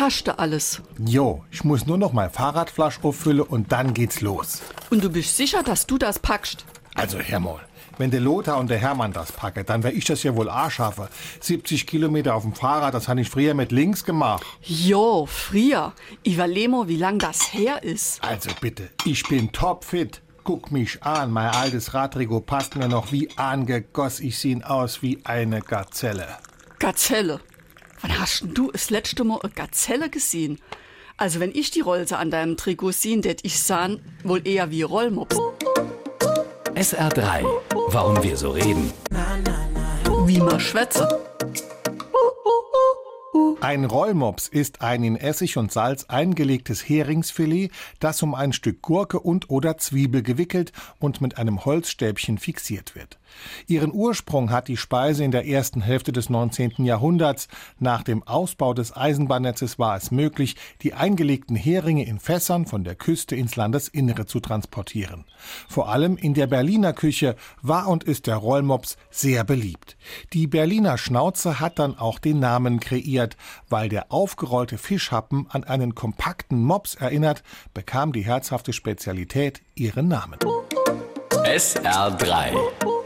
hast du alles. Jo, ich muss nur noch mein Fahrradflasch auffüllen und dann geht's los. Und du bist sicher, dass du das packst? Also, Herr wenn der Lothar und der Hermann das packen, dann wär ich das ja wohl auch schaffen. 70 Kilometer auf dem Fahrrad, das habe ich früher mit links gemacht. Jo, früher. Überlemo, wie lang das her ist. Also bitte, ich bin topfit. Guck mich an, mein altes Radrigo passt mir noch wie angegoss. Ich sehe aus wie eine Gazelle. Gazelle? Wann hast denn du das letzte Mal eine Gazelle gesehen? Also wenn ich die Rolse an deinem Trikot sehen, det ich sahen wohl eher wie Rollmops. SR3. Warum wir so reden. Wie man schwätze. Ein Rollmops ist ein in Essig und Salz eingelegtes Heringsfilet, das um ein Stück Gurke und oder Zwiebel gewickelt und mit einem Holzstäbchen fixiert wird. Ihren Ursprung hat die Speise in der ersten Hälfte des 19. Jahrhunderts. Nach dem Ausbau des Eisenbahnnetzes war es möglich, die eingelegten Heringe in Fässern von der Küste ins Landesinnere zu transportieren. Vor allem in der Berliner Küche war und ist der Rollmops sehr beliebt. Die Berliner Schnauze hat dann auch den Namen kreiert. Weil der aufgerollte Fischhappen an einen kompakten Mops erinnert, bekam die herzhafte Spezialität ihren Namen. SR3